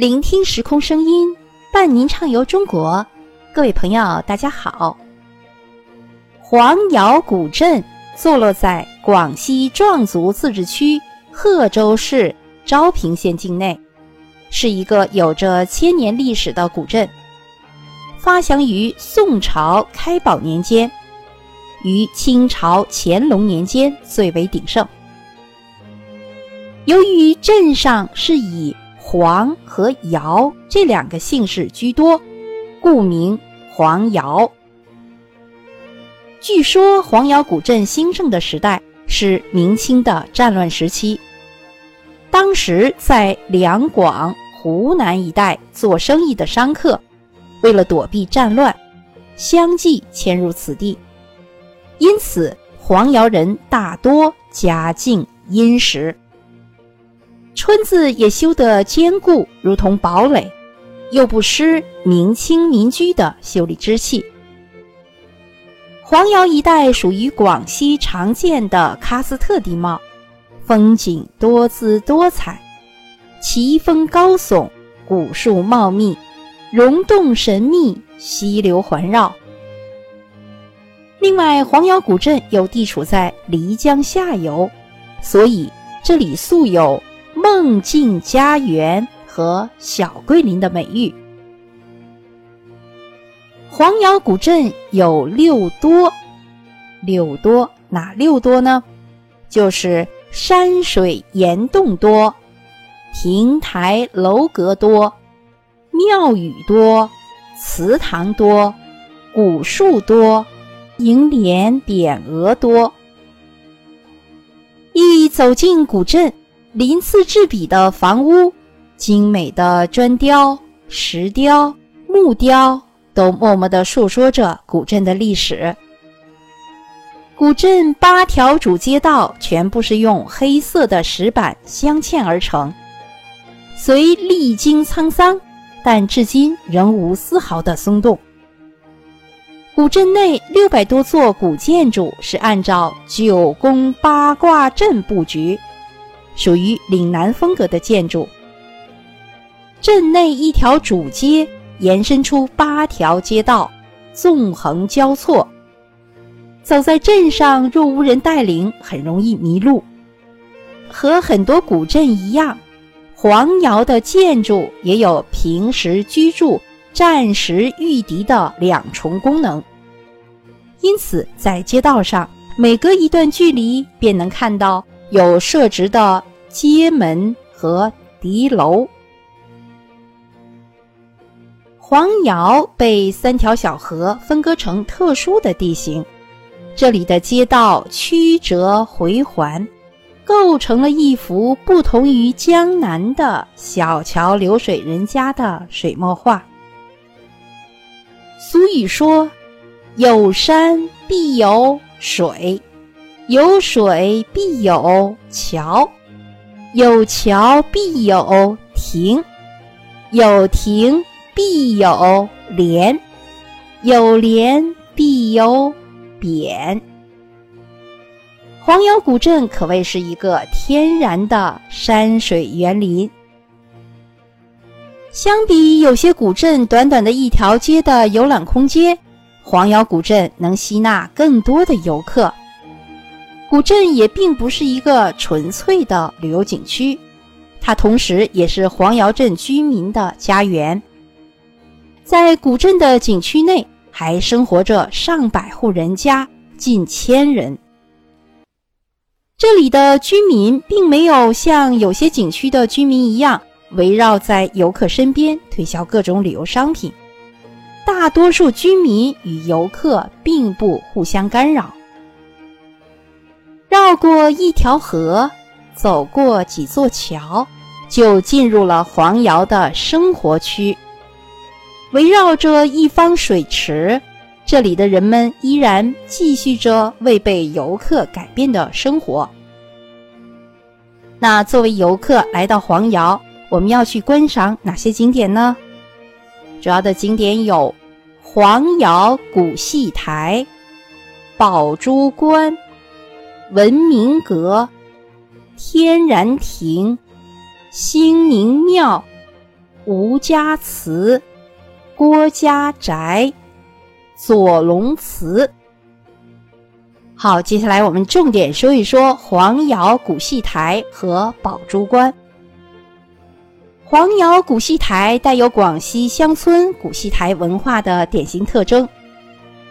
聆听时空声音，伴您畅游中国。各位朋友，大家好。黄姚古镇坐落在广西壮族自治区贺州市昭平县境内，是一个有着千年历史的古镇。发祥于宋朝开宝年间，于清朝乾隆年间最为鼎盛。由于镇上是以黄和姚这两个姓氏居多，故名黄姚。据说黄姚古镇兴盛的时代是明清的战乱时期，当时在两广、湖南一带做生意的商客，为了躲避战乱，相继迁入此地，因此黄姚人大多家境殷实。村子也修得坚固，如同堡垒，又不失明清民居的秀丽之气。黄姚一带属于广西常见的喀斯特地貌，风景多姿多彩，奇峰高耸，古树茂密，溶洞神秘，溪流环绕。另外，黄姚古镇又地处在漓江下游，所以这里素有。梦境家园和小桂林的美誉。黄姚古镇有六多，六多哪六多呢？就是山水岩洞多，亭台楼阁多，庙宇多，祠堂多，古树多，楹联匾额多。一走进古镇。鳞次栉比的房屋、精美的砖雕、石雕、木雕，都默默地述说着古镇的历史。古镇八条主街道全部是用黑色的石板镶嵌而成，虽历经沧桑，但至今仍无丝毫的松动。古镇内六百多座古建筑是按照九宫八卦阵布局。属于岭南风格的建筑。镇内一条主街延伸出八条街道，纵横交错。走在镇上，若无人带领，很容易迷路。和很多古镇一样，黄窑的建筑也有平时居住、战时御敌的两重功能。因此，在街道上，每隔一段距离便能看到有设置的。街门和敌楼，黄窑被三条小河分割成特殊的地形，这里的街道曲折回环，构成了一幅不同于江南的小桥流水人家的水墨画。俗语说：“有山必有水，有水必有桥。”有桥必有亭，有亭必有联，有联必有匾。黄姚古镇可谓是一个天然的山水园林。相比有些古镇短短的一条街的游览空间，黄姚古镇能吸纳更多的游客。古镇也并不是一个纯粹的旅游景区，它同时也是黄窑镇居民的家园。在古镇的景区内，还生活着上百户人家，近千人。这里的居民并没有像有些景区的居民一样围绕在游客身边推销各种旅游商品，大多数居民与游客并不互相干扰。绕过一条河，走过几座桥，就进入了黄窑的生活区。围绕着一方水池，这里的人们依然继续着未被游客改变的生活。那作为游客来到黄窑，我们要去观赏哪些景点呢？主要的景点有黄窑古戏台、宝珠观。文明阁、天然亭、兴宁庙、吴家祠、郭家宅、左龙祠。好，接下来我们重点说一说黄窑古戏台和宝珠观。黄窑古戏台带有广西乡村古戏台文化的典型特征，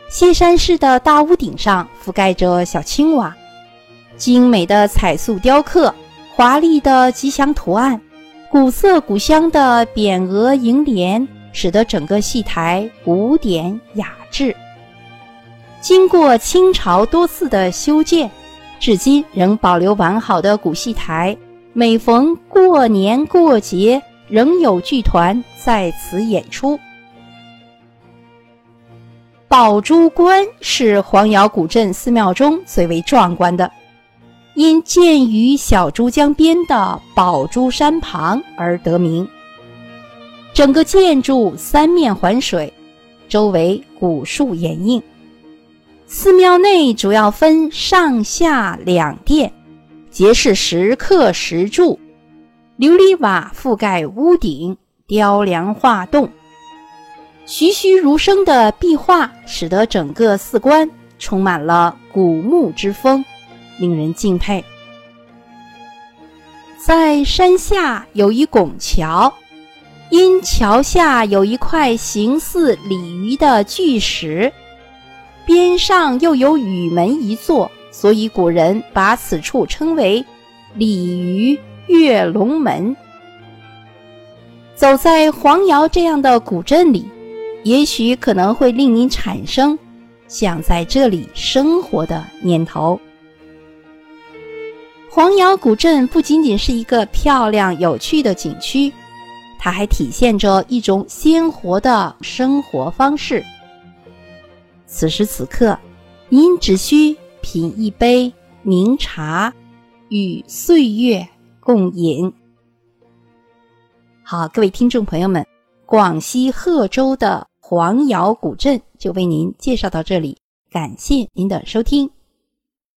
歇山式的大屋顶上覆盖着小青瓦，精美的彩塑雕刻，华丽的吉祥图案，古色古香的匾额楹联，使得整个戏台古典雅致。经过清朝多次的修建，至今仍保留完好的古戏台。每逢过年过节，仍有剧团在此演出。宝珠观是黄姚古镇寺庙中最为壮观的，因建于小珠江边的宝珠山旁而得名。整个建筑三面环水，周围古树掩映。寺庙内主要分上下两殿，皆是石刻石柱，琉璃瓦覆盖屋顶，雕梁画栋，栩栩如生的壁画使得整个寺观充满了古木之风，令人敬佩。在山下有一拱桥，因桥下有一块形似鲤鱼的巨石。边上又有雨门一座，所以古人把此处称为“鲤鱼跃龙门”。走在黄姚这样的古镇里，也许可能会令您产生想在这里生活的念头。黄窑古镇不仅仅是一个漂亮有趣的景区，它还体现着一种鲜活的生活方式。此时此刻，您只需品一杯茗茶，与岁月共饮。好，各位听众朋友们，广西贺州的黄窑古镇就为您介绍到这里，感谢您的收听。